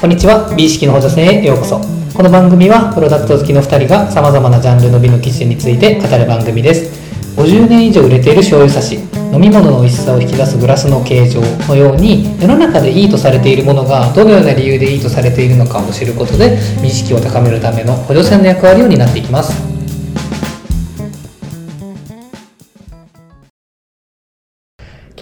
こんにちは。美意識の補助線へようこそ。この番組はプロダクト好きの2人がさまざまなジャンルの美の基準について語る番組です。50年以上売れている醤油差し飲み物の美味しさを引き出すグラスの形状のように世の中でいいとされているものがどのような理由でいいとされているのかを知ることで美意識を高めるための補助線の役割を担っていきます。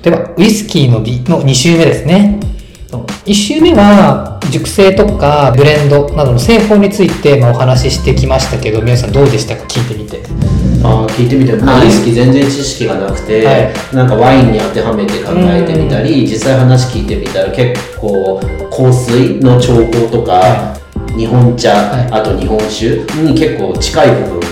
ではウイスキーの美の2週目ですね。1週目は熟成とかブレンドなどの製法についてまあお話ししてきましたけど皆さんどうでしたか？聞いてみて。あー聞いてみてウイスキー全然知識がなくて、はい。なんかワインに当てはめて考えてみたり、実際話聞いてみたら結構香水の調合とか、は日本茶、はい。あと日本酒に結構近い部分が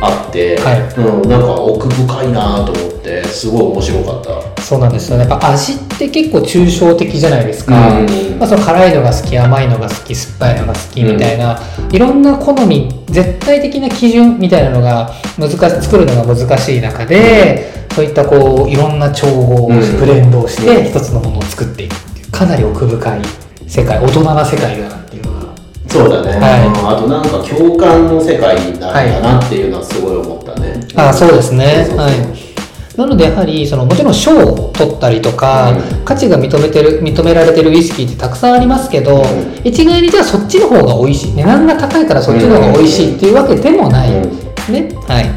あって、はい。うん、なんか奥深いなと思ってすごい面白かった。そうなんですよ。ねやっぱ味って結構抽象的じゃないですか、うん。まあ、その辛いのが好き甘いのが好き酸っぱいのが好きみたいな、いろんな好み絶対的な基準みたいなのが難し作るのが難しい中で、そういったこういろんな調合をうん。ブレンドをしうんて一つのものを作っていくっていうかなり奥深い世界大人な世界だなっていうのがそうだね、はい。うんあとなんか共感の世界なんだなっていうのはすごい思ったね。あそうですね。はい。なのでやはりそのもちろん賞を取ったりとか、うん。価値が認めてる認められてるウイスキーってたくさんありますけど、ん。一概にじゃあそっちの方が美味しい。値段が高いからそっちの方が美味しいっていうわけでもない。うん。ね、はい。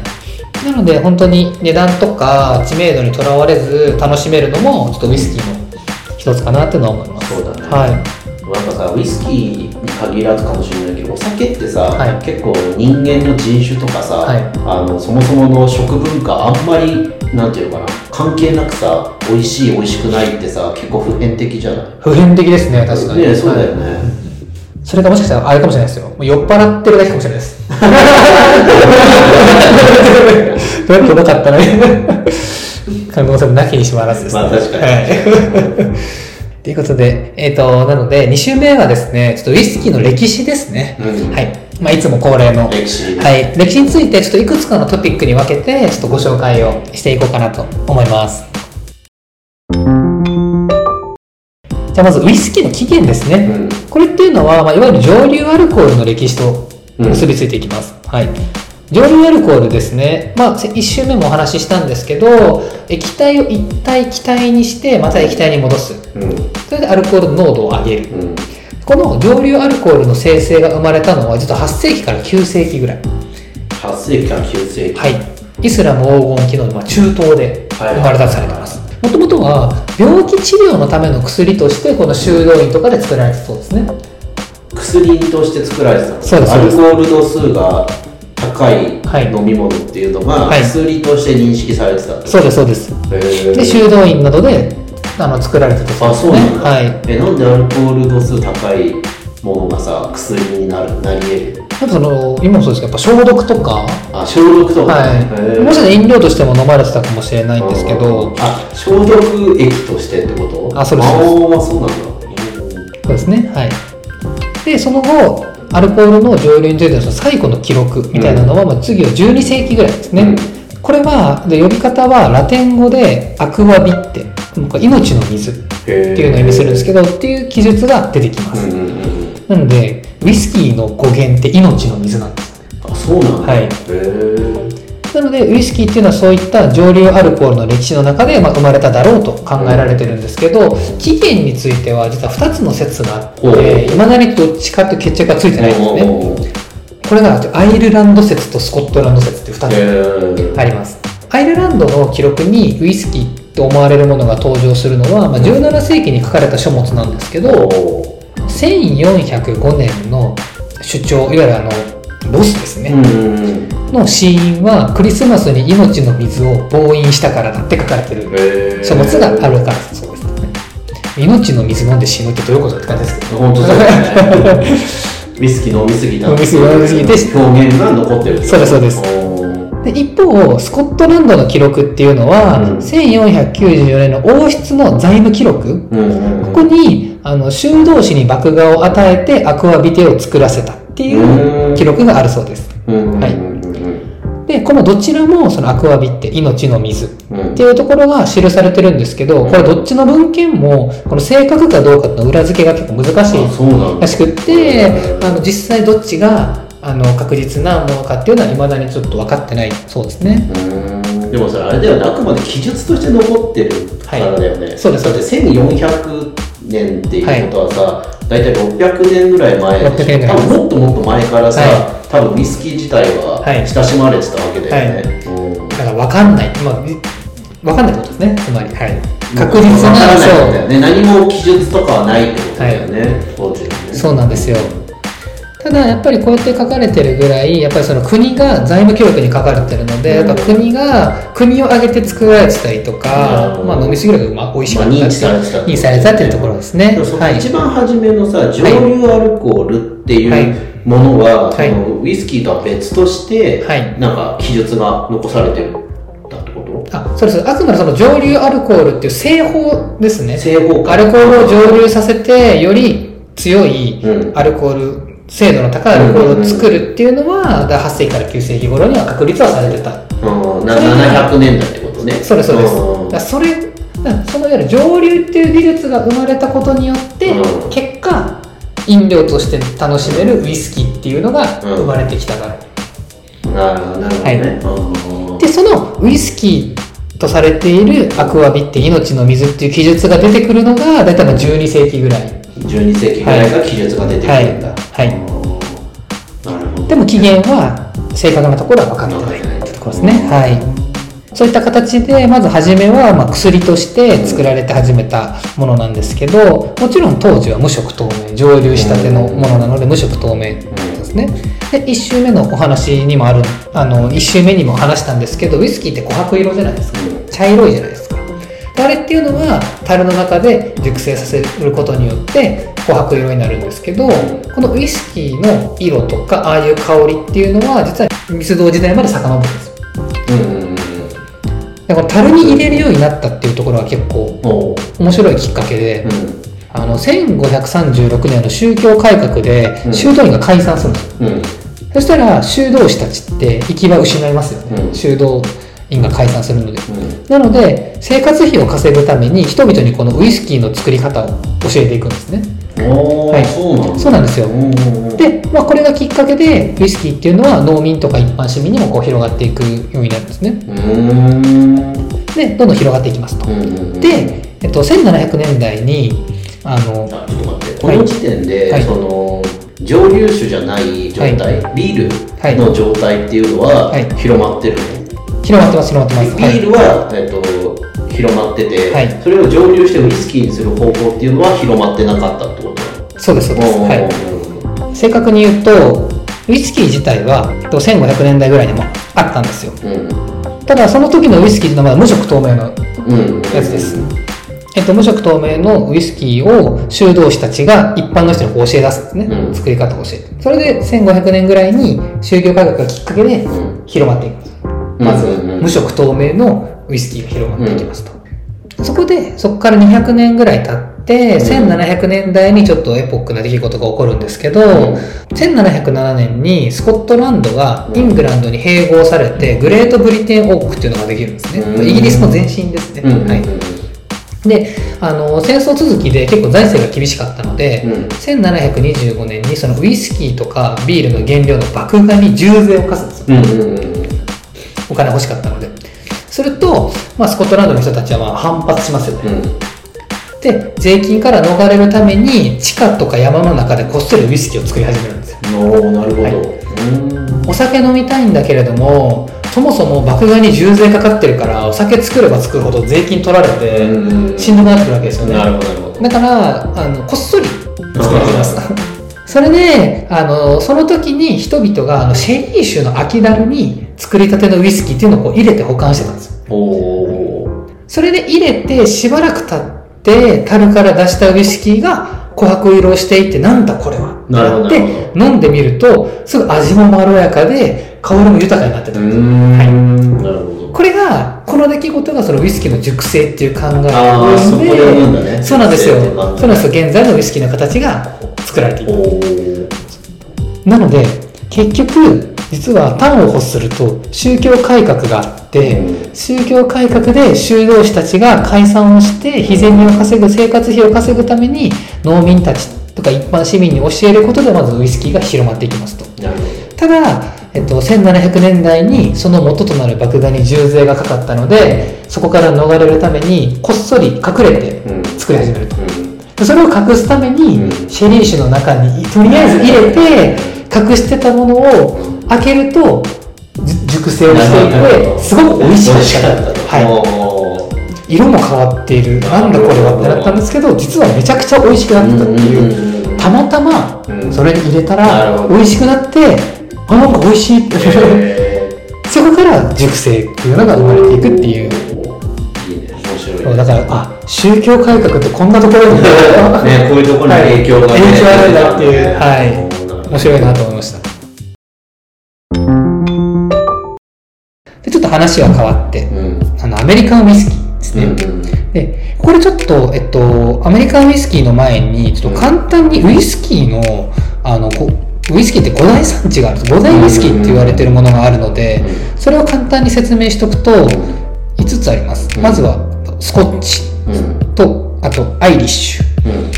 なので本当に値段とか知名度にとらわれず楽しめるのもちょっとウイスキーの一つかなっていうのは思います。ね。はいなんかさウイスキーに限らずかもしれないけどお酒ってさ、はい。結構人間の人種とかさ、はい。あのそもそもの食文化あんまりなんていうのかな関係なくさ美味しい美味しくないってさ結構普遍的じゃない？普遍的ですね確かに。ねそうだよはい。ね、それがもしかしたらあれかもしれないですよ。酔っ払ってるだけかもしれないです。どうやってうまかったね可能性もなきにしもあらずですね。まあ確かに。はいということで、えっ、と、なので、2週目はですね、ちょっとウイスキーの歴史ですね。うんはい。まあ、いつも恒例の。歴史はい。歴史について、ちょっといくつかのトピックに分けて、ちょっとご紹介をしていこうかなと思います。じゃあ、まず、ウイスキーの起源ですね。うんこれっていうのは、まあ、いわゆる蒸留アルコールの歴史と結びついていきます。はい。蒸留アルコールですね。まあ、1週目もお話ししたんですけど、液体を一体気体にして、また液体に戻す。うんそれでアルコールの濃度を上げる。うんこの蒸留アルコールの生成が生まれたのは、実は8世紀から9世紀ぐらい。8世紀から9世紀、はい。イスラム黄金期の、まあ、中東ではい生まれたとされてます。もともとは、病気治療のための薬として、この修道院とかで作られてたそうですね。薬として作られてたのそうですアルコール度数が高いはい。飲み物っていうのがはい。薬として認識されてたってこと？そうです、そうです。で、修道院などで、あの、作られてたそうあですね。はい。えなんでアルコール度数高いものがさ薬になるなり得る？やっぱその、今もそうですけど、やっぱ消毒とか、あ消毒とか、はい。もしかしたら飲料としても飲まれてたかもしれないんですけど、あ消毒液としてってこと？あそうですあーそうなんだ。そうですね。はい。で、その後、アルコールの蒸留についての最後の記録みたいなのは、まあ次は12世紀ぐらいですね。うん。これは、で呼び方はラテン語でアクアビッテ、これ命の水っていうのを意味するんですけど、っていう記述が出てきます。なので、ウイスキーの語源って命の水なんです。あそうなんだ。はい。へーなので、ウイスキーっていうのはそういった蒸留アルコールの歴史の中で、まあ、生まれただろうと考えられてるんですけど、起源については実は2つの説があって、いまだにどっちかという決着がついてないんですね。これがアイルランド説とスコットランド説って2つあります。アイルランドの記録にウイスキーと思われるものが登場するのは、まあ、17世紀に書かれた書物なんですけど、お1405年の主張、いわゆるあの、ロスですね。うんの死因はクリスマスに命の水を暴飲したからだって書かれてる。書物があるからそうです。ね命の水飲んで死ぬってどういうことって感じですけど。本当そうだね。ウイスキー飲みすぎた飲みすぎ飲みすぎて表現が残ってるそうですそうです。で一方スコットランドの記録っていうのは、うん。1494年の王室の財務記録。ここにあの修道士に麦芽を与えてアクアビテを作らせたっていう記録があるそうです。はい。うんでこのどちらもそのアクアビって命の水。うん。っていうところが記されてるんですけど、これどっちの文献も、この正確かどうかの裏付けが結構難しいらしくって、あの実際どっちがあの確実なものかっていうのは未だにちょっと分かってないそうですね。うん。でもさあれだよね。あくまで記述として残ってるからだよね、そうですだって1400年っていうことはさ、大体600年ぐらい前600年ぐらい多分もっともっと前からさ、は多分ウイスキー自体ははい親しまれてたわけだよね、うんだから分かんない。まあ、分かんないことですね。つまり。はい。確実な、ないんだよそね何も記述とかはないってことだよね、はねう。そうなんですよ。ただやっぱりこうやって書かれてるぐらいやっぱりその国が財務記録に書かれてるので、うん。やっぱ国が国を挙げて作られてたりとか、うん。まあ、飲みすぎるとまあ美味しかったっていうまあ認知されてた認知されてたっていうところですね。はい。一番初めのさ、蒸留アルコールってはい。いうものは、はい。そのウイスキーとは別として、はい。なんか記述が残されてるってこと？あそうです。あくまでその蒸留アルコールっていう製法ですね。製法か。アルコールを蒸留させてより強いうん。アルコール精度の高いアルコールを作るっていうのは、だから8世紀から9世紀頃には確立はされてた。うん、なそれが700年代ってことね。そうですそうです。ん。だそれそのいわゆる蒸留っていう技術が生まれたことによって、うん。結果飲料として楽しめるウイスキーっていうのがうん生まれてきたから、なるほどなるほどね。うん。でそのウイスキーとされているアクアビって命の水っていう記述が出てくるのが大体まあ12世紀ぐらい12世紀ぐらいが記述が出てくるんだ。はい。はい。うんなるほど。でも起源は正確なところは分かってないってところですね。はい。そういった形でまず初めはまあ薬として作られて始めたものなんですけどもちろん当時は無色透明蒸留したてのものなので無色透明ですね。で1周目のお話にもあるあの1周目にも話したんですけどウイスキーって琥珀色じゃないですか。うん。茶色いじゃないですかであれっていうのは樽の中で熟成させることによって琥珀色になるんですけどこのウイスキーの色とかああいう香りっていうのは実は密造時代まで遡るんですよ。うんうんうんだから樽に入れるようになったっていうところは結構面白いきっかけで、うん。あの1536年の宗教改革でうん。修道院が解散するんですよ、うん。そしたら修道士たちって行き場を失いますよね、うん。修道院が解散するので。うんなので生活費を稼ぐために人々にこのウイスキーの作り方を教えていくんですね。はい。そうなんですよ。で、まあ、これがきっかけでウイスキーっていうのは農民とか一般市民にもこう広がっていくようになるんですね。でどんどん広がっていきますと、で、えっと、1700年代にあのあちょっと待って。この時点で、はい。その蒸留酒じゃない状態、ビールの状態っていうのははい。広まってるの、広まってます広まってます。ビールは、えっと、広まってて、はい。それを蒸留してウイスキーにする方法っていうのは広まってなかったってこと？そうですそうです、はい、正確に言うとウイスキー自体はえっと1500年代ぐらいにもあったんですよ。うん。ただその時のウイスキーっていうのは無色透明のうん。やつです、えっと、無色透明のウイスキーを修道士たちが一般の人に教え出すんですね、うん。作り方を教えて。それで1500年ぐらいに宗教改革がきっかけでうん。広まっていくまず無色透明のウイスキーが広まっていきますと、そこでそこから200年ぐらい経って、1700年代にちょっとエポックな出来事が起こるんですけど、ん。1707年にスコットランドがイングランドに併合されてグレートブリテン王国っていうのができるんですね、うんイギリスの前身ですね、うんはい。であの戦争続きで結構財政が厳しかったので、うん。1725年にそのウイスキーとかビールの原料の麦芽に重税を課すんですよお金欲しかったので。すると、まあ、スコットランドの人たちはまあ反発しますよね、うん。で税金から逃れるために地下とか山の中でこっそりウイスキーを作り始めるんですよ。おーなるほど、はい。うん。お酒飲みたいんだけれどもそもそも麦芽に重税かかってるからお酒作れば作るほど税金取られてうんしんどくなってくるわけですよね。なるほどだからあのこっそり作ります。それであのその時に人々があのシェリー酒の空き樽に作りたてのウイスキーっていうのをこう入れて保管してたんです。よそれで入れてしばらく経って樽から出したウイスキーが琥珀色をしていってなんだこれは？ってなるほ飲んでみるとすぐ味もまろやかで香りも豊かになってたんですよ。んなるほど。これがこの出来事がそのウイスキーの熟成っていう考えあーそこで生むんだね。そうなんですよ。そうなんですよ。現在のウイスキーの形が作られている。なので結局実は端を欲すると宗教改革がって、うん。宗教改革で修道士たちが解散をして日銭を稼ぐ生活費を稼ぐために農民たちとか一般市民に教えることでまずウイスキーが広まっていきますと。ただ、えっと、1700年代にその元となる麦芽に重税がかかったのでそこから逃れるためにこっそり隠れて。作り始めると。うん。でそれを隠すために、うん。シェリー酒の中にとりあえず入れて隠してたものを開けるとじ熟成をしていてすごく美味し美かったと。った。はい、色も変わっている。なんだこれはってなったんですけど実はめちゃくちゃ美味しくなったっていう。うんたまたまうん。それに入れたら美味しくなってあなんか美味しいって。へそこから熟成っていうのが生まれていくっていう。ー。いいね、面白い。そうだからあ宗教改革ってこんなところにね、こういうところに影響がね、はい。影響あるんだっていうね。はい。面白いなと思いました。でちょっと話は変わって。うん。あのアメリカンウイスキーですね、うん。でこれちょっと、えっと、アメリカンウイスキーの前にちょっと簡単にウイスキーのあのこウイスキーって5大産地があるんです。5大ウイスキーって言われてるものがあるのでそれを簡単に説明しておくと5つあります。うんまずはスコッチ。うん。とあとアイリッシュうん。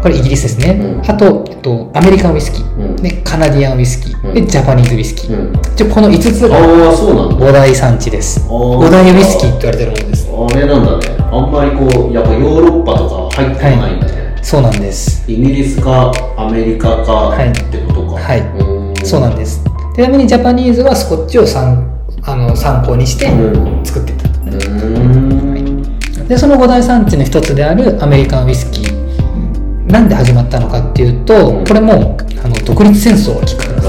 これイギリスですね、うん。あと、えっと、アメリカンウイスキー、うん。でカナディアンウイスキー、うん。でジャパニーズウイスキー、うん。じゃこの5つがああ、そうなんだ。5大産地です。あー。5大ウイスキーって言われてるものです。あれなんだね。あんまりこう、やっぱヨーロッパとか入ってこないんだね。そうなんです。イギリスかアメリカかはい。ってことか。はい。うん。そうなんです。ちなみにジャパニーズはスコッチを参あの参考にしてうん。作ってたうーん。でその5大産地の一つであるアメリカンウイスキー。なんで始まったのかっていうと、うんこれもあの独立戦争がきっかけで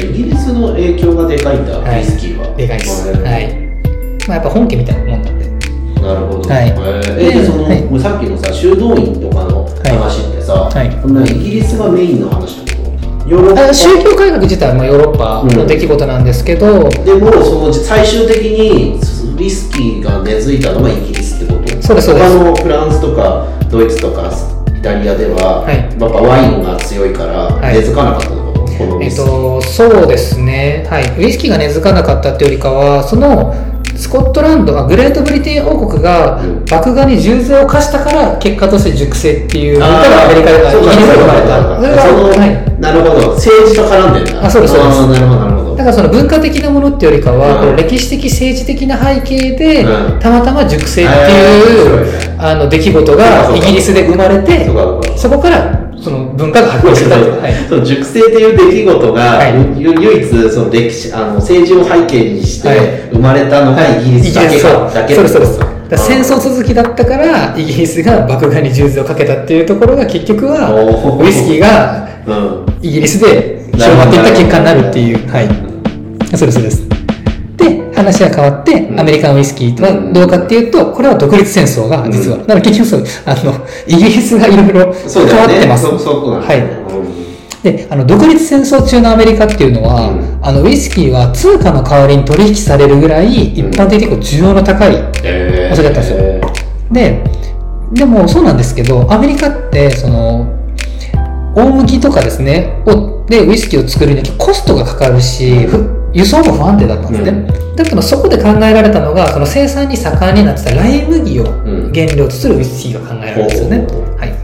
すイギリスの影響がでかいんだ、はい。ウイスキーは。でかいです、うんはい。まあ、やっぱ本家みたいなもんなんで。なるほど。はい。えその、はい。さっきのさ、修道院とかの話ってさ、はい。そんなイギリスがメインの話ってこと？ヨーロッパ。あ宗教改革自体はまあヨーロッパの出来事なんですけど、でもその最終的にウイスキーが根付いたのがイギリスそうです他のフランスとかドイツとかイタリアでは、はい。やっぱワインが強いからはい。根付かなかったってこと、このウえっと、そうですね、はい、ウイスキーが根付かなかったっていうよりかは、そのスコットランド、あグレートブリテン王国がうん。麦芽に重税を課したから、結果として熟成っていう文あ化がアメリカではイギリスで生まれた。それがはい。なるほど。政治と絡んでんだ。あそうですそうです。なるほどなるほど。だからその文化的なものっていうよりかは、うん。この歴史的政治的な背景で、うん。たまたま熟成ってえいう、あの出来事がイギリスで生まれてそこからその文化が発展してたはい。その熟成っていう出来事が、はい。ゆ唯一その歴史あの政治を背景にしてはい。生まれたのがイギリスだけそうか、だけ。そうそうです。戦争続きだったからイギリスが麦芽に重税をかけたっていうところが結局はウイスキーがうん。イギリスで広まっていった結果になるっていう。はいそうですそうです。で話は変わってん。アメリカンウイスキーはどうかっていうとこれは独立戦争が実は、うんだから結局そうあのイギリスがいろいろ変わってます。そそうなんだはい。であの独立戦争中のアメリカっていうのは、うん。あのウイスキーは通貨の代わりに取引されるぐらい一般的に結構需要の高いえー。お酒だったんですよ。ででもそうなんですけどアメリカってその大麦とかですねをでウイスキーを作るにはコストがかかるしふ輸送も不安定だったんですね、だからそこで考えられたのがその生産に盛んになってたライ麦をうん原料とするウイスキーが考えられるんですよね、ほうほうほう。はい、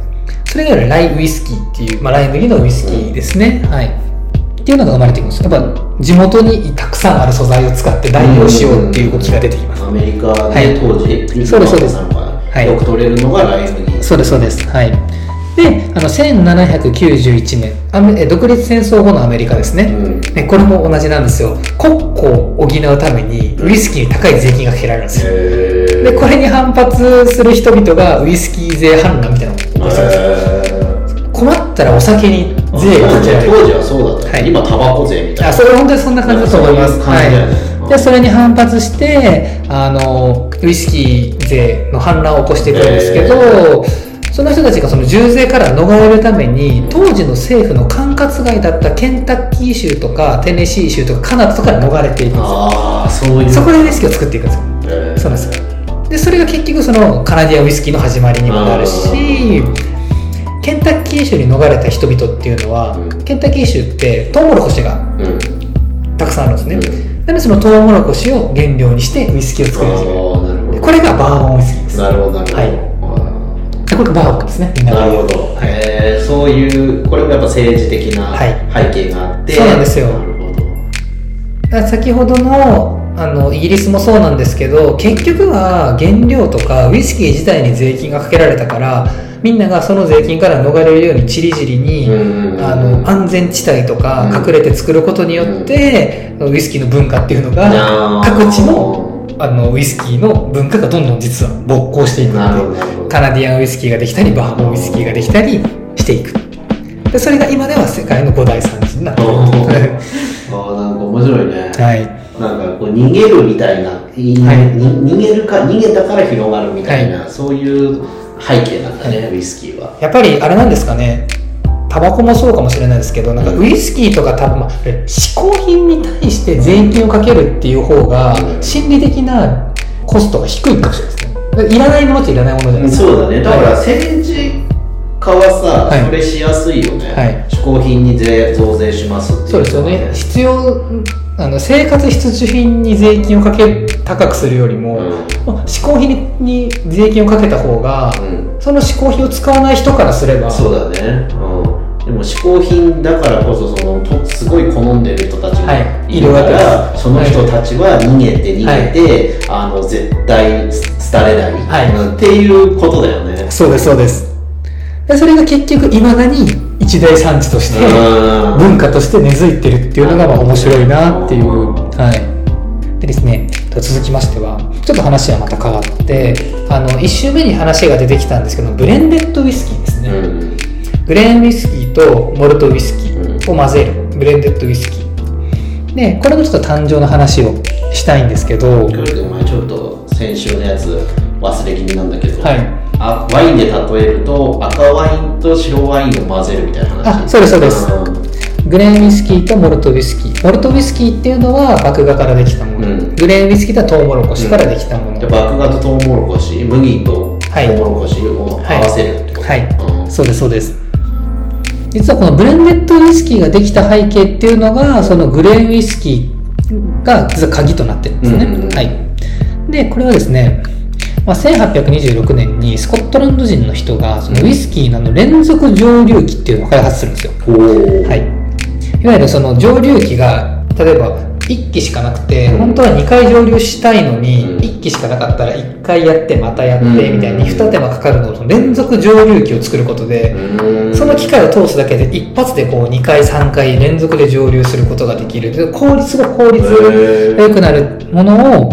それがライウイスキーっていう、まあ、ライ麦のウイスキーですね、はい。っていうのが生まれてきます。やっぱ地元にたくさんある素材を使って代用しようっていう動きが出てきます。アメリカで、はい。当時そうですそうです。はい。よく取れるのがライ麦そうですそうです。はいであの1791年アメえ独立戦争後のアメリカですね、うん。ねこれも同じなんですよ。国庫を補うためにウイスキーに高い税金がかけられるんですよ。えー。でこれに反発する人々がウイスキー税反乱みたいなのを起こしたんです困ったらお酒に税がかけられる。当時はそうだった、はい。今タバコ税みたいな。あそれは本当にそんな感じだと思います。はい、でそれに反発してあのウイスキー税の反乱を起こしていくんですけど、その人たちがその重税から逃れるために当時の政府の管轄外だったケンタッキー州とかテネシー州とかカナダとかに逃れていくんですよ。ああそういう。そこでウイスキーを作っていくんですよ。えー。そうなんですよでそれが結局そのカナディアンウイスキーの始まりにもなるしケンタッキー州に逃れた人々っていうのは、うん。ケンタッキー州ってトウモロコシがうん。たくさんあるんですね、うん。だなのでそのトウモロコシを原料にしてウイスキーを作るんですよ。これがバーボンウイスキーです。なるほどなるほど、はい。あこれがバーボンですね。なるほど。へえそういうこれもやっぱ政治的なはい。背景があって、そうなんですよ。なるほど。先ほどのあのイギリスもそうなんですけど結局は原料とかウイスキー自体に税金がかけられたからみんながその税金から逃れるようにちりぢりに、うんあの安全地帯とかうん隠れて作ることによって、ウイスキーの文化っていうのが各地のあのウイスキーの文化がどんどん実は勃興していくのでカナディアンウイスキーができたりバーボンウイスキーができたりしていく。でそれが今では世界の五大産地になっている。ああなんか面白いね、はい。なんかこう逃げるみたいな、いはい。に逃げるか逃げたから広がるみたいな、そういう背景なんだね、ウイスキーは。やっぱりあれなんですかねタバコもそうかもしれないですけどなんかうんウイスキーとか多分、まあ、嗜好品に対して税金をかけるっていう方がうん心理的なコストが低いかもしれないですね。いらないものっていらないものじゃないですか。そうだね。だから政治家はさ、はい。それしやすいよね。はい。嗜好品に税増税しますっていうそうですよね。必要あの生活必需品に税金をかけ高くするよりも、うん。まあ嗜好品に税金をかけた方が、うん。その嗜好品を使わない人からすればそうだね。うん。でも嗜好品だからこそそのとすごい好んでる人たちがはい。いるから、いるわけです。その人たちは逃げて逃げて、あの絶対廃れない、はい。うんっていうことだよね。そうですそうです。でそれが結局いまだに一大産地としてうん。文化として根付いてるっていうのがまあ面白いなっていう、うん。はい。でですね続きましてはちょっと話はまた変わってあの1週目に話が出てきたんですけどブレンデッドウイスキーですね、うん。グレーンウイスキーとモルトウイスキーを混ぜる。ブレンデッドウイスキー。でこれのちょっと誕生の話をしたいんですけど。これお前ちょっと先週のやつ忘れ気味なんだけど、はい。あワインで例えると赤ワインと白ワインを混ぜるみたいな話。あそうですそうです。ん。グレーンウイスキーとモルトウイスキー。モルトウイスキーっていうのは麦芽からできたもの、うん。グレーンウイスキーとはトウモロコシからできたもの、で麦芽とトウモロコシ麦とトはい。ウモロコシを合わせるってこと、はい。うん。そうですそうです実はこのブレンデッドウイスキーができた背景っていうのがそのグレーンウイスキーが実は鍵となってるんですね、うん。はい。でこれはですね、まあ、1826年にスコットランド人の人がそのウイスキーの連続蒸留機っていうのを開発するんですよ。はい、いわゆるその蒸留機が例えば1機しかなくて、うん。本当は2回蒸留したいのに、うん。1機しかなかったら1回やってまたやってうん。みたいに2手間かかるのを連続蒸留機を作ることで、うん。その機械を通すだけで一発でこう2回3回連続で蒸留することができる。で効率が効率が良くなるものを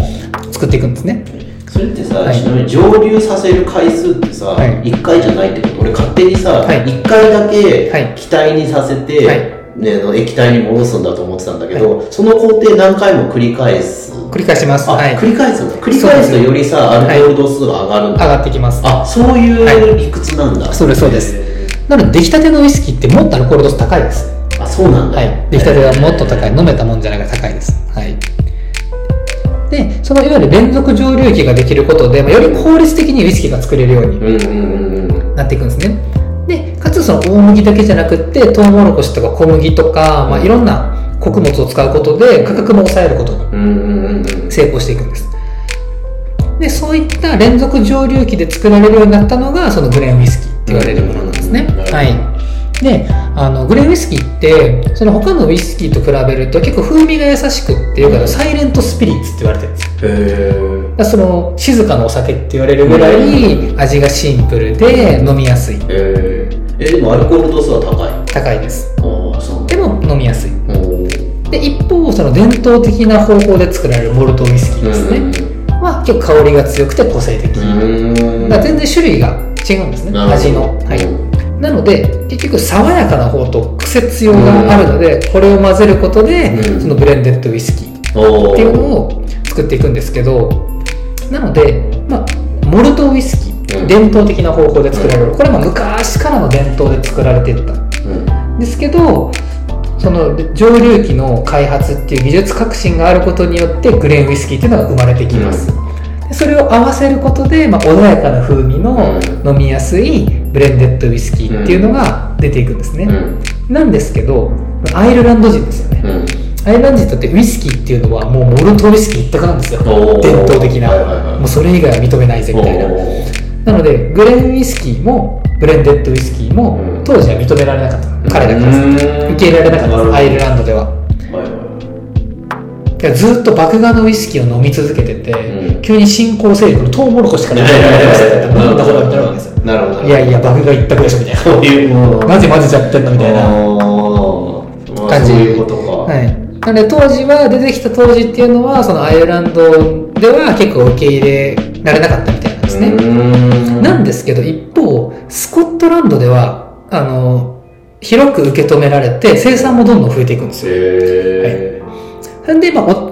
作っていくんですね。それってさ、はい。ちなみに蒸留させる回数ってさ、はい1回じゃないってこと俺勝手にさ、はい1回だけはい気体にさせて、はいね、あの液体に戻すんだと思ってたんだけど、その工程何回も繰り返す。繰り返します。あ、はい。繰り返すんだ繰り返すとよりさアルコール度数が上がるん上だ、がってきます。あそういう理屈なんだ、そうですそうです。へなので出来たてのウイスキーってもっとアルコール度数高いです。ーあそうなんだ、はい、出来たてはもっと高い、飲めたもんじゃないから高いです。はい。で、そのいわゆる連続蒸留機ができることで、まあより効率的にウイスキーが作れるようにうんうんうんうん。なっていくんですね。で、かつその大麦だけじゃなくって、トウモロコシとか小麦とか、まあ、いろんな穀物を使うことで価格も抑えることに成功していくんです。で、そういった連続蒸留機で作られるようになったのが、そのグレーンウイスキーって言われるものなんですね。うんはい。で、あの、グレーンウイスキーって、その他のウイスキーと比べると結構風味が優しくっていうか、サイレントスピリッツって言われてるんですよ。へその、静かなお酒って言われるぐらい味がシンプルで飲みやすい。えでもアルコール度数は高い？高いです。でも飲みやすい。で、一方、その伝統的な方法で作られるモルトウイスキーですね。は結構香りが強くて個性的。うんだ全然種類が違うんですね、味の。はい。うんなので、結局爽やかな方と癖強があるので、これを混ぜることで、うんそのブレンデッドウイスキーっていうのを作っていくんですけど、なので、まあ、モルトウイスキー、うん伝統的な方法で作られる。これはまあ昔からの伝統で作られていった。うん。ですけど、その蒸留機の開発っていう技術革新があることによってグレーンウイスキーっていうのが生まれてきます、でそれを合わせることで、まあ、穏やかな風味のうん。飲みやすいブレンデッドウイスキーっていうのが出ていくんですね、うん。なんですけどアイルランド人ですよね、うん。アイルランドにとってウイスキーっていうのはもうモルトウイスキー一択なんですよ。伝統的な、はいはいはい。もうそれ以外は認めないぜみたいな。なのでグレーンウイスキーもブレンデッドウイスキーもうん。当時は認められなかった。彼らから受け入れられなかった。アイルランドでは。はいずっと麦芽のウイスキーを飲み続けてて、うん。急に新興勢力のトウモロコシから始められましたって飲んだことになるわけですよ。なるほど。いやいや麦芽一択でしょみたいな。そういうなぜ混ぜちゃってんのみたいな。な感じ。そういうことか、はい、なので当時は出てきた当時っていうのはそのアイルランドでは結構受け入れられなかったみたいなんですね、ねなんですけど一方スコットランドではあの広く受け止められて生産もどんどん増えていくんですよ。へそれで、まあ、お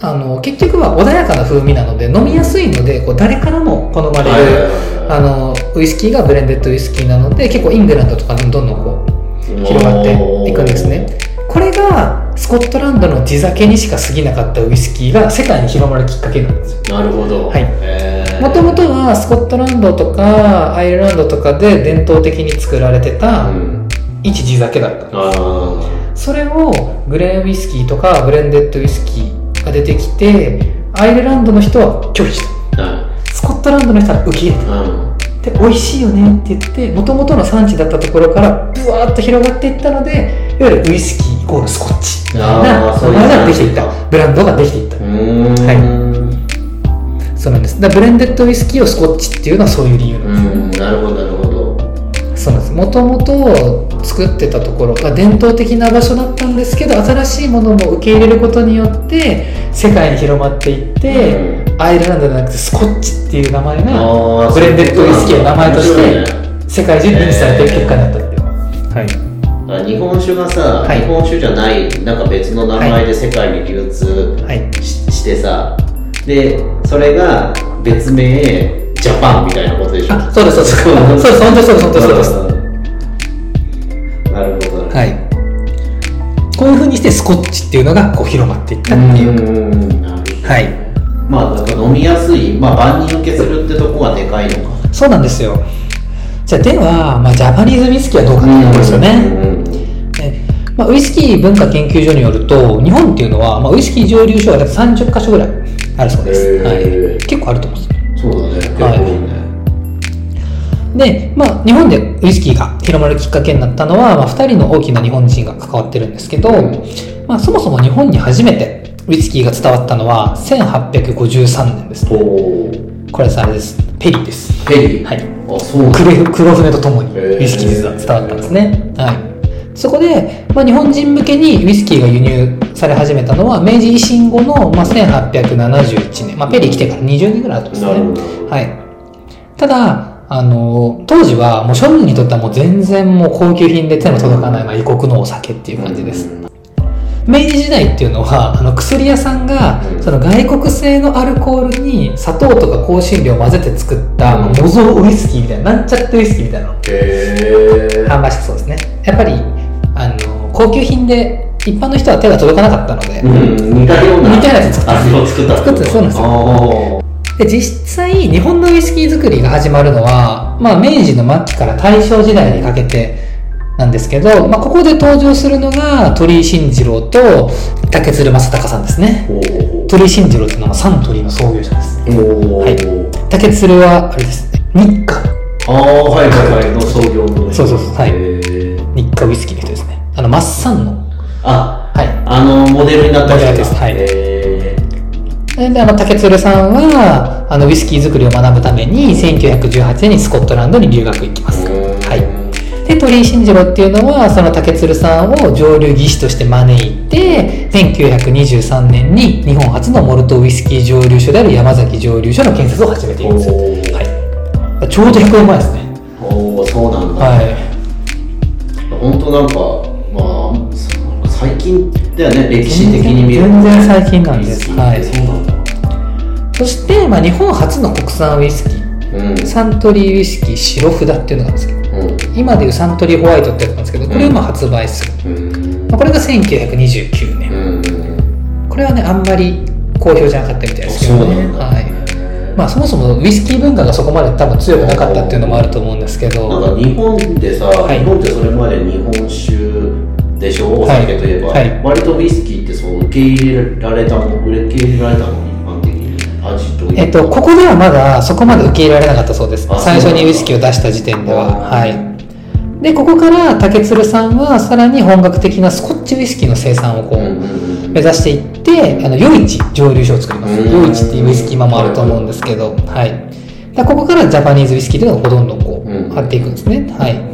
あの結局は穏やかな風味なので飲みやすいのでこう誰からも好まれる、はいはいはいはい。あのウイスキーがブレンデッドウイスキーなので結構イングランドとかでもどんどんこうー。広がっていくんですね。これがスコットランドの地酒にしか過ぎなかったウイスキーが世界に広まるきっかけなんですよ。なるほど。はいもともとはスコットランドとかアイルランドとかで伝統的に作られてたうん。一地酒だった。あそれをグレーンウイスキーとかブレンデッドウイスキーが出てきてアイルランドの人は拒否した。スコットランドの人は受け入れた。で美味しいよねって言ってもともとの産地だったところからブワーッと広がっていったのでいわゆるウイスキーイコールスコッチみたいな名前ができていった。ブランドができていった。うーんそうなんです。だブレンデッドウイスキーをスコッチっていうのはそういう理由なんです、うんなるほどなるほど。そうなんです。もともと作ってたところが伝統的な場所だったんですけど新しいものも受け入れることによって世界に広まっていって、アイルランドじゃなくてスコッチっていう名前がブレンデッドウイスキーの名前として世界中に認知されてる結果になったっていう、はい。あ日本酒がさ、はい。日本酒じゃないなんか別の名前で世界に流通はい。し,、してさでそれが別名ジャパンみたいなことでしょ？あそうですそうです。そうです本当にそうです。本当にそうですうんなるほど。はい。こういうふうにしてスコッチっていうのがこう広まっていったっていう、はい。まあなんか飲みやすい、まあ、万人受けするってとこがでかいのか。そうなんですよ。じゃあでは、まあ、ジャパニーズウイスキーはどうかっていうところですよね、まあ、ウイスキー文化研究所によると日本っていうのは、まあ、ウイスキー蒸留所が大体30カ所ぐらいあるそうです、はい、結構あると思うんですよ。そうだね。結構はいね、で、まあ、日本でウイスキーが広まるきっかけになったのは、まあ、2人の大きな日本人が関わってるんですけど、まあ、そもそも日本に初めてウイスキーが伝わったのは1853年ですおおこれさあれです。ペリーです。ペリー。はい。あそう黒黒船とともにウイスキーが伝わったんですね、はい、そこで、まあ、日本人向けにウイスキーが輸入され始めたのは明治維新後の、まあ、1871年、まあ、ペリー来てから20年ぐらい後ですね。はい、ただあの当時はもう庶民にとってはもう全然もう高級品で手の届かない、まあ、異国のお酒っていう感じです、明治時代っていうのはあの薬屋さんがうん。その外国製のアルコールに砂糖とか香辛料を混ぜて作ったうん。模造ウイスキーみたいななんちゃってウイスキーみたいなのを販売したそうですね。やっぱりあの高級品で一般の人は手が届かなかったので,、うん似たような似たようなやつ作味を作った作ってそうなんですよ。よで実際日本のウイスキー作りが始まるのは、まあ、明治の末期から大正時代にかけてなんですけど、まあ、ここで登場するのが鳥居慎次郎と竹鶴正隆さんですね。鳥居慎次郎っていうのはサントリーの創業者です。はい。竹鶴はあれです日課。ああはいはいはい。の創業の。そうそうそう。はい。日課ウイスキーの人ですねあのマッサンの。あはい。あのモデルになった人です。はい。へであの竹鶴さんはあのウイスキー作りを学ぶために1918年にスコットランドに留学行きます、ー。はい。で鳥居慎次郎っていうのはその竹鶴さんを蒸留技師として招いて1923年に日本初のモルトウイスキー蒸留所である山崎蒸留所の建設を始めているんですよ、はい、ちょうど100年前ですね。おおそうなんだ、はい。本当なんか近だよね歴史的に見ると。全然最近なんです。はいそうなんだそして、まあ、日本初の国産ウイスキー。うん。サントリーウイスキー白札っていうのがあるんですけど。うん。今でいうサントリーホワイトってやつなんですけどこれをまあ発売する、うん。まあこれが1929年。うん。これはねあんまり好評じゃなかったみたいですけどね。はい。まあ、そもそもウイスキー文化がそこまで多分強くなかったっていうのもあると思うんですけど。なんか日本でさ、はい。日本ってそれまで日本酒でしょ？お酒といえば、はい。はい。割とウイスキーってそう受け入れられたもん受け入れられたの一般的に。味とえっと、ここではまだそこまで受け入れられなかったそうです。あ最初にウイスキーを出した時点では。あはい。でここから竹鶴さんはさらに本格的なスコッチウイスキーの生産をこう、目指していってあの余市蒸留所を作ります。うん。余市っていうウイスキー今もあると思うんですけど、はい、でここからジャパニーズウイスキーというのがどんどんこう、うん。張っていくんですね。はい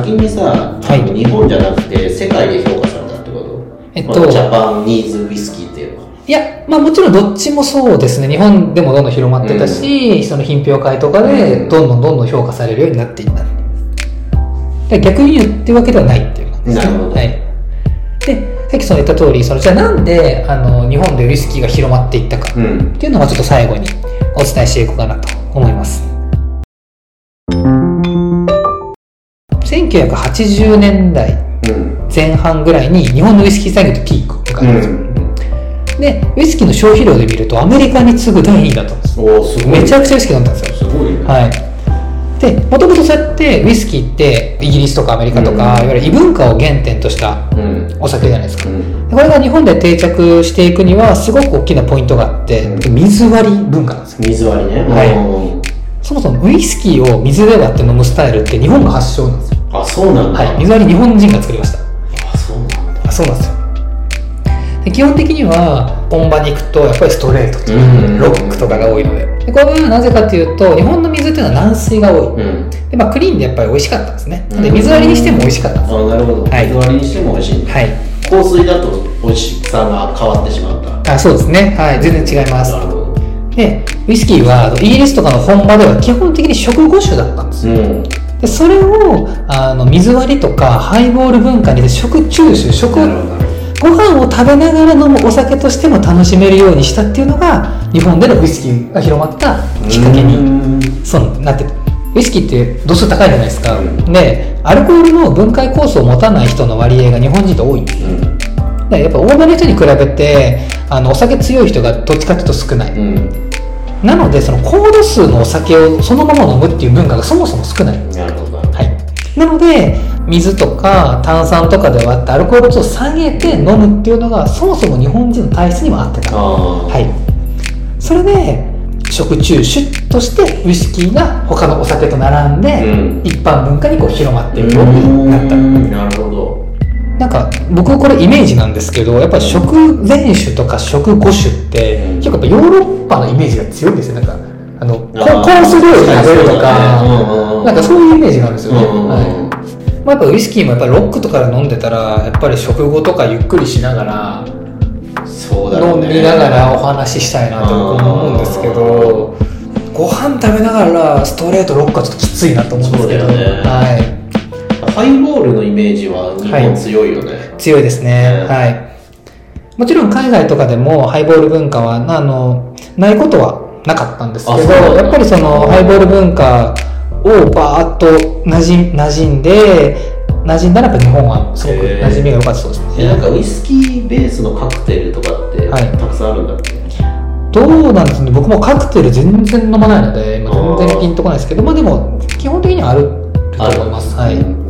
先にさ、はい日本じゃなくて世界で評価されたってこと？えっとジャパニーズウイスキーっていうのはいや、まあもちろんどっちもそうですね。日本でもどんどん広まってたし、その品評会とかでどんどんどんどん評価されるようになっていった。で逆に言ってるわけではないっていう感じですね。なるほどはい。で、さっきその言った通り、そのじゃあなんであの日本でウイスキーが広まっていったかっうんていうのはちょっと最後にお伝えしていこうかなと思います。1980年代うん前半ぐらいに日本のウイスキー産業ってピークを迎えるんですよ。で、ウイスキーの消費量で見るとアメリカに次ぐ第2位だったんです。めちゃくちゃウイスキー飲んだんですよ。すごいね、はい。で、もともとそうやってウイスキーってイギリスとかアメリカとか、うんいわゆる異文化を原点としたうんお酒じゃないですか。うんでこれが日本で定着していくにはすごく大きなポイントがあって、うん水割り文化なんですよ。水割りねはいうんそもそもウイスキーを水で割って飲むスタイルって日本が発祥なんですよ。あそうなんだ、はい。水割り日本人が作りました。あそうなんだ。あそうなんですよ。で基本的には本場に行くとやっぱりストレートとうん。かロックとかが多いので。でこれはなぜかというと日本の水っていうのは軟水が多い。うん。で、まあ、クリーンでやっぱり美味しかったんですね。でうん。水割りにしても美味しかったんです。あなるほど、はい。水割りにしても美味しいはい。香水だと美味しさが変わってしまった。あそうですね。はい。全然違います。なるほど。でウイスキーはイギリスとかの本場では基本的に食後酒だったんですよ。うんでそれをあの水割りとかハイボール文化にで食中酒食ご飯を食べながら飲むお酒としても楽しめるようにしたっていうのが日本でのウイスキーが広まったきっかけににそうなってる。ウイスキーって度数高いじゃないですか、うん。でアルコールの分解酵素を持たない人の割合が日本人って多い。ん。ですうんでやっぱ欧米の人に比べてあのお酒強い人がどっちかっていうと少ない、うんなのでその高度数のお酒をそのまま飲むっていう文化がそもそも少ないなるほど。はい、なので水とか炭酸とかで割ってアルコール度を下げて飲むっていうのがそもそも日本人の体質にも合ってた。はい。それで食中酒としてウイスキーが他のお酒と並んで、うん。一般文化にこう広まっていくようになった。うん。なるほどなんか僕これイメージなんですけどやっぱり食前酒とか食後酒って、うん結構やっぱヨーロッパのイメージが強いんですよ。なんかあのコあース料理食べるとか、ね。なんかそういうイメージがあるんですよね、はい。まあ、やっぱウイスキーもやっぱりロックとかで飲んでたらやっぱり食後とかゆっくりしながらそうだね。飲みながらお話ししたいなと僕も思うんですけどご飯食べながらストレートロックはちょっときついなと思うんですけど、ね。はい、ハイボールのイメージは日本強いよね、強いですね、うんはい。もちろん海外とかでもハイボール文化はあのないことはなかったんですけどやっぱりそのハイボール文化をバーッと馴染馴染んで馴染んだらやっぱ日本はすごく馴染みが良かったそうですね。えなんかウイスキーベースのカクテルとかってはい。たくさんあるんだっけ、どうなんですね。僕もカクテル全然飲まないので、まあ、全然ピンとこないですけどまあでも基本的にはあると思います。はい、うん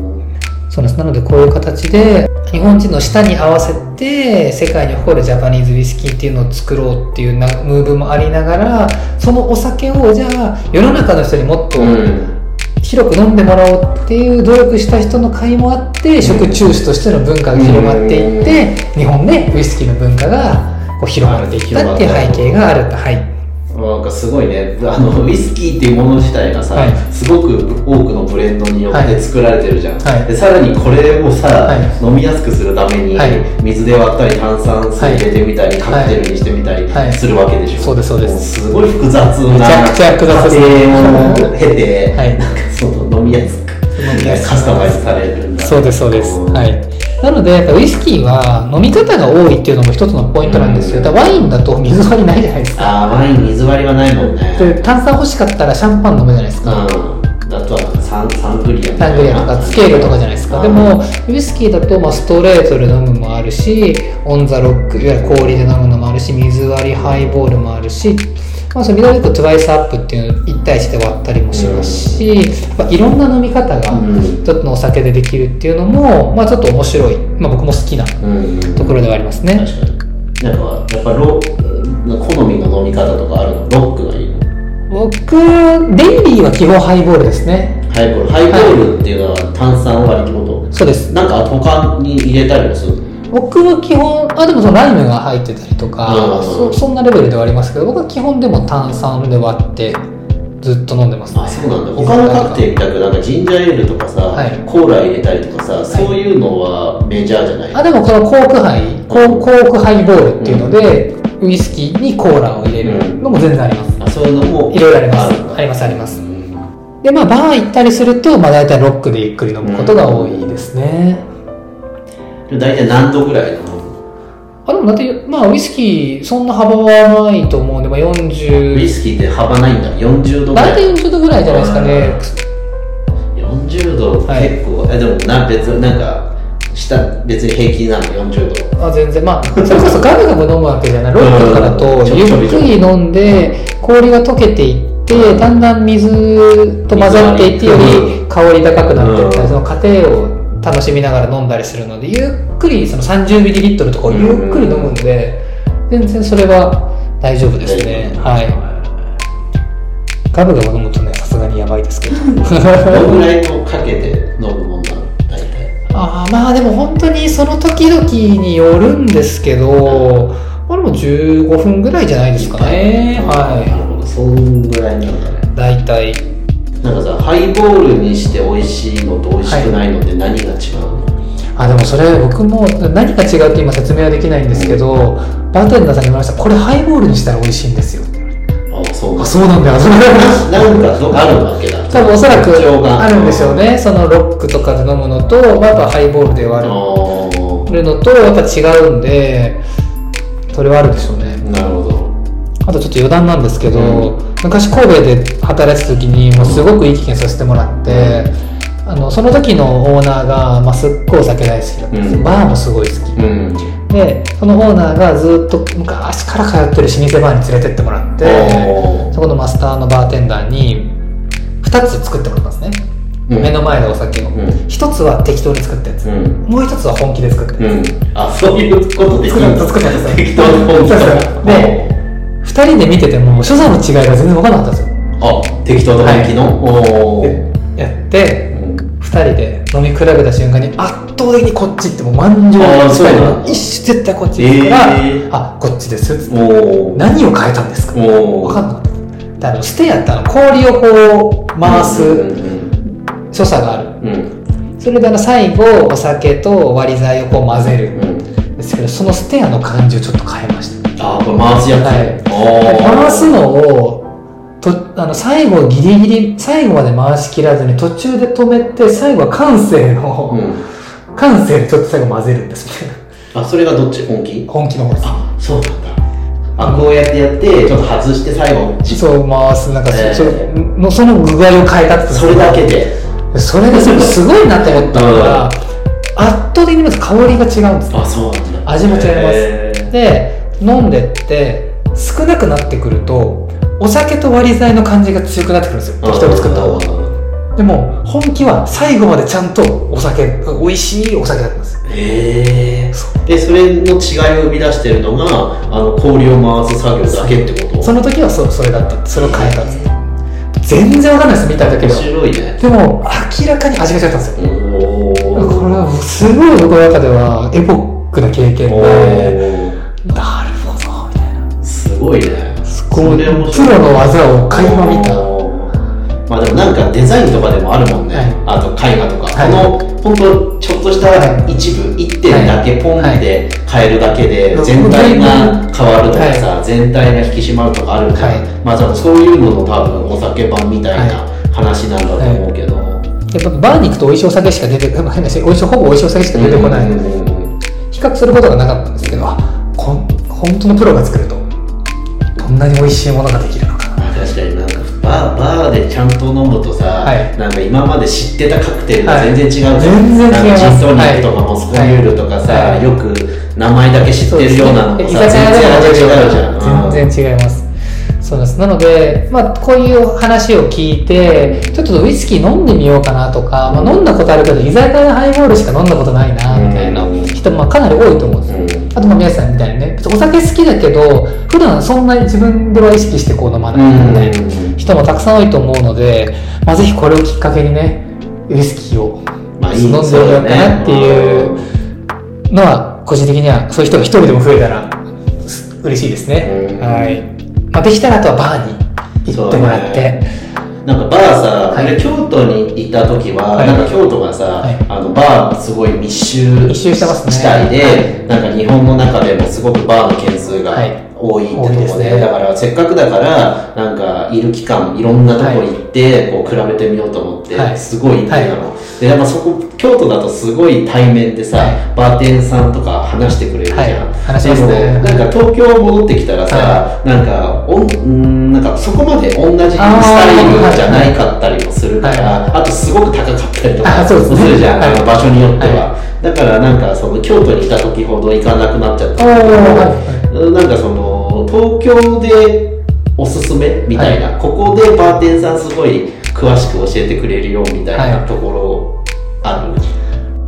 そうです。なのでこういう形で日本人の舌に合わせて世界に誇るジャパニーズウイスキーっていうのを作ろうっていうなムーブもありながらそのお酒をじゃあ世の中の人にもっとうん。広く飲んでもらおうっていう努力した人の会もあって食中酒としての文化が広まっていって日本でウイスキーの文化がこう広まっていったっていう背景があるはいなんかすごいねあのウイスキーっていうもの自体がさ、はい。すごく多くのブレンドによって作られてるじゃん、はい。でさらにこれをさ、はい。飲みやすくするために、はい。水で割ったり炭酸水入れてみたり、カクテルにしてみたりはい。するわけでしょ、そうですそうです。もすごい複雑な過程を経て、はい。なんかその飲みやすくカスタマイズされるんだ。そうですそうです、んはいなのでやっぱウイスキーは飲み方が多いっていうのも一つのポイントなんですよ。だワインだと水割りないじゃないですか。あーワイン水割りはないもんね。で炭酸欲しかったらシャンパン飲むじゃないですか、うん。あとはサンサングリアサングリアとかスケールとかじゃないですか、でもウイスキーだとまあストレートで飲むもあるしオン・ザ・ロックいわゆる氷で飲むのもあるし水割りハイボールもあるしまあ、その緑とトゥワイスアップっていうのを1対1で割ったりもしますし、やっぱいろんな飲み方がうん。一つのお酒でできるっていうのも、まあ、ちょっと面白い、まあ、僕も好きなうん。ところではありますね。確かに。なんかやっぱロ好みの飲み方とかあるの？ロックがいいの？僕、デイリーは基本ハイボールですね。ハイボール。ハイボールっていうのは炭酸割りってこと？そうです。なんか他に入れたりもするの？僕は基本、あ、でもそのライムが入ってたりとか、うん。そそんなレベルではありますけど、僕は基本でも炭酸で割ってずっと飲んでますね。あそうなんだ。他のカクテルみたくなんかジンジャーエールとかさ、はい。コーラ入れたりとかさ、そういうのはメジャーじゃない？あでもこのコークハイコーコークハイボールっていうので、ウイスキーにコーラを入れるのも全然あります、あそういうのもいろいろあります。ありますあります。うん。でまあバー行ったりすると、まあ、大体ロックでゆっくり飲むことが多いですね、で大体何度ぐらいのあでもだってまあウイスキーそんな幅はないと思うんで、まあ、ウイ40スキーって幅ないんだ。40度ぐらい。大体40度ぐらいじゃないですかね。40度。結構、はいえでもな別なんか下別に平気なの？40度。あ全然。まあそれこそガブガブ飲むわけじゃない。ロックとかだとゆっくり飲んで氷が溶けていってだんだん水と混ざっていってより香り高くなっていったその過程を楽しみながら飲んだりするのでゆっくりその 30ml とかをゆっくり飲むんで全然それは大丈夫ですね。はい。ガブガブ飲むとねさすがにやばいですけど。どのぐらいのかけて飲むもんなの大体？あーまあでも本当にその時々によるんですけど、まあでも15分ぐらいじゃないですかね。なはるほど。そんぐらいなんだね。い。大体。なんかさハイボールにして美味しいのと美味しくないのって何が違うの、あ、でもそれ僕も何が違うって今説明はできないんですけど、バーテンダーさんに言われました。これハイボールにしたら美味しいんですよ。あそうあ、そうなんだよ。なんかどあるわけだ多分おそらくあるんでしょうね。そのロックとかで飲むのと、まあ、やっぱハイボールで割あるのと、やっぱ違うんで、それはあるでしょうね。あなるほどあとちょっと余談なんですけど、うん昔神戸で働いてた時にもうすごくいい経験させてもらって、あのその時のオーナーが、まあ、すっごいお酒大好きだった。んですよ、うん。バーもすごい好き、うん。でそのオーナーがずっと昔から通ってる老舗バーに連れてってもらってそこのマスターのバーテンダーに2つ作ってもらったんですね、うん。目の前でお酒を、ん。1つは適当に作ったやつ、うん。もう1つは本気で作ってる、うん。あそういうことで作ったですよ適当に本気で2人で見てても所作の違いが全然分からなかったんですよ。あ適当と本気の、おー。でやってうん。2人で飲み比べた瞬間に圧倒的にこっちってもう満場あー一致そうなんだ一緒絶対こっちから、えー。あこっちですっつって何を変えたんですか？分かんなかった。であのステアってあの氷をこう回うんす所作がある。うんうん。それであの最後お酒と割り剤をこう混ぜる。うん。ですけどそのステアの感じをちょっと変えましたあこれ回すやつ、はい。回すのをとあの最後ギリギリ最後まで回しきらずに途中で止めて最後は感性の、うん。感性でちょっと最後混ぜるんですみたいな。あそれがどっち？本気？本気の方です。あそうなんだ。あこうやってやってちょっと外して最後そう回すなんかそ,、えー。そのその具合を変えたってそれだけで。それがすごいなと思ったのが、圧倒的にまず香りが違うんですあそうなんだ。味も違います。へー。で飲んでって少なくなってくるとお酒と割り剤の感じが強くなってくるんですよ。適当に作った方が。でも本気は最後までちゃんとお酒美味しいお酒だったんです。へえでそれの違いを生み出してるのがあの氷を回す作業だけってこと？その時はそそれだった。それを変えたんです全然わかんないです見ただけ面では白いね。でも明らかに味が違ったんですよ。おー。これはすごい僕の中ではエポックな経験でごいね。こうそれ面プロの技を垣間見た。まあでもなんかデザインとかでもあるもんね、はい。あと絵画とか、はい。この本当ちょっとしたはい。一部、一点だけポンって変えるだけではい全体が変わるとかさ、全体が引き締まるとかあるじゃん、はい。まあ多分そういうのの多分お酒版みたいな話なんだと思うけど、やっぱバーに行くと美味しいお酒しか出てこない。変なし美味しいほぼ美味しいお酒しか出てこない。のでうん。比較することがなかったんですけどあこん本当のプロが作るとどんなに美味しいものができるのか。まあ確かになんかバーバーでちゃんと飲むとさ、はい。なんか今まで知ってたカクテルがはい。全然違うじゃん、全然違います。なんかジントニックとかモスコミュールとかさ、はい。よく名前だけ知ってるようなのもさ、居酒屋でも全然味違うじゃん、全然違います。そうです。なので、まあ、こういう話を聞いてちょっとウイスキー飲んでみようかなとか、まあ、飲んだことあるけど居酒屋のハイボールしか飲んだことないなみたいな人もまあかなり多いと思うんですよ、うんあとまあ皆さんみたいにねお酒好きだけど普段そんなに自分では意識してこう飲まないみたいな人もたくさん多いと思うので、まあ、ぜひこれをきっかけにねウイスキーを飲んでみようかなっていうのは個人的にはそういう人が一人でも増えたらす嬉しいですね、うん。はい、まあ、できたらあとはバーに行ってもらって、なんかバーさ、はい。俺京都に行った時は、はい。なんか京都がさ、はい。あのバーすごい密集密集してますね。地帯で、なんか日本の中でもすごくバーの件数がはい多いってとこで,、すね。だからせっかくだからなんかいる期間いろんなとこ行って、こう比べてみようと思って、はい。すごい行ってたの、はでやっぱそこ京都だとすごい対面でさ、はい。バーテンさんとか話してくれるじゃん、はい。話しますね。なんか東京戻ってきたらさ、はなんかおんうんなんかそこまで同じスタイルじゃないかったりもするから、あとすごく高かったりとかすね。るじゃん、はい。あの場所によっては、はだからなんかその京都にいた時ほど行かなくなっちゃったなんかその東京でおすすめみたいな、ここでバーテンさんすごい詳しく教えてくれるよみたいなはい。ところある、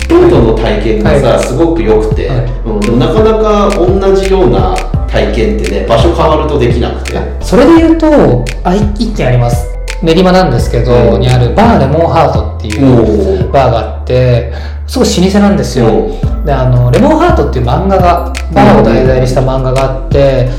京都の体験がさ、はい。すごく良くて、はい。うん、でもなかなか同じような体験ってね場所変わるとできなくて。それで言うとあい一軒あります。練馬なんですけど、うんにあるバーレモンハートっていうバーがあってすごい老舗なんですよ、うであのレモンハートっていう漫画がバーを題材にした漫画があって、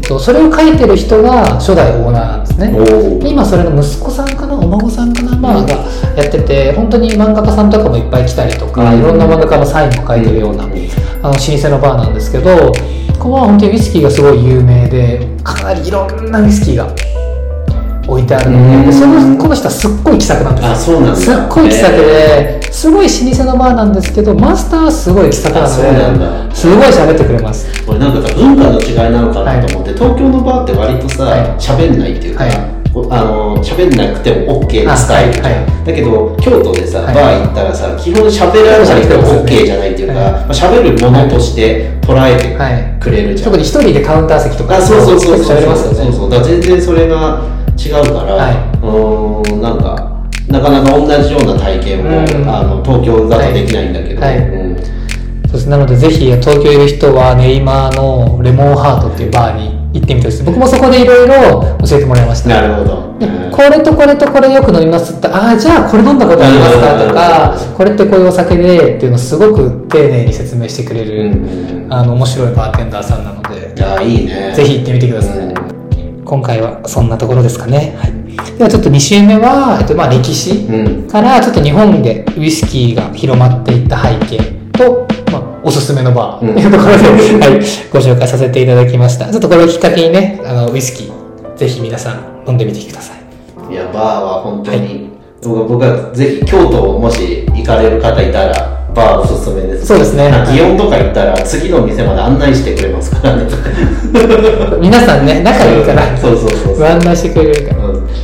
えっと、それを書いてる人が初代オーナーなんですね。今それの息子さんかなお孫さんかな、まあ、がやってて本当に漫画家さんとかもいっぱい来たりとか、うん。いろんな漫画家のサインも書いてるような、うん。あの老舗のバーなんですけどここは本当にウイスキーがすごい有名でかなりいろんなウイスキーが置いてあるのでそのこの人はすっごい気さくなんですよ。あそうなんだすっごい気さくですごい老舗のバーなんですけどマスターはすごい気さくなあそうなんですごい喋ってくれます。俺なんかさ文化の違いなのかなと思って、東京のバーって割とさはい。喋、んないっていうか、あの喋んなくても OK なスタイルはいはい。だけど京都でさ、はい。バー行ったらさ基本喋らなくても OK じゃないっていうか、はい。まあ、喋るものとして捉えてはいくれるじゃん、特に一人でカウンター席とかあそうそうそう結構喋れますよね。そうそう。だから全然それが違うから、はい。うーんなんかなかなか同じような体験も、うん。あの東京だとできないんだけど、はい。うん。そうですなのでぜひ東京いる人は練馬のレモンハートっていうバーに行ってみてほしい。僕もそこでいろいろ教えてもらいました。なるほど、でうん。これとこれとこれよく飲みますってああじゃあこれ飲んだことありますかとかうん。これってこういうお酒でっていうのをすごく丁寧に説明してくれる、うん。あの面白いバーテンダーさんなのでいやいいね。ぜひ行ってみてください、うん今回はそんなところですかね、はい、ではちょっと2週目は、えっと、まあ歴史うん。からちょっと日本でウイスキーが広まっていった背景と、まあ、おすすめのバーうん。というところで、はい、ご紹介させていただきました。ちょっとこれをきっかけにねあのウイスキーぜひ皆さん飲んでみてください。いやバーは本当に、僕僕はぜひ京都をもし行かれる方いたらバーおすすめです。そうですね。祇園とか行ったら次の店まで案内してくれますからね。皆さんね仲いいから。そうそうそうそう。ご案内してくれるから。うん。で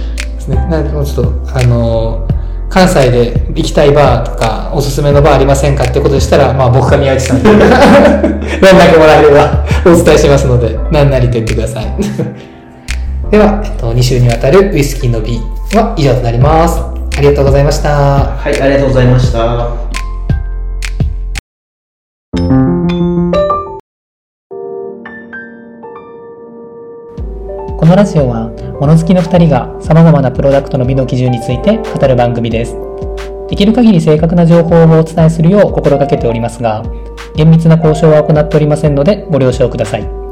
すね。なんかもうちょっとあのー関西で行きたいバーとかおすすめのバーありませんかってことでしたら、まあ、僕か宮内さんに 連絡もらえればお伝えしますので何なりと言ってください。では、えっと、2週にわたるウイスキーの B は以上となります。ありがとうございました。はいありがとうございましたこのラジオは物好きの2人が様々なプロダクトの美の基準について語る番組です。できる限り正確な情報をお伝えするよう心がけておりますが厳密な交渉は行っておりませんのでご了承ください。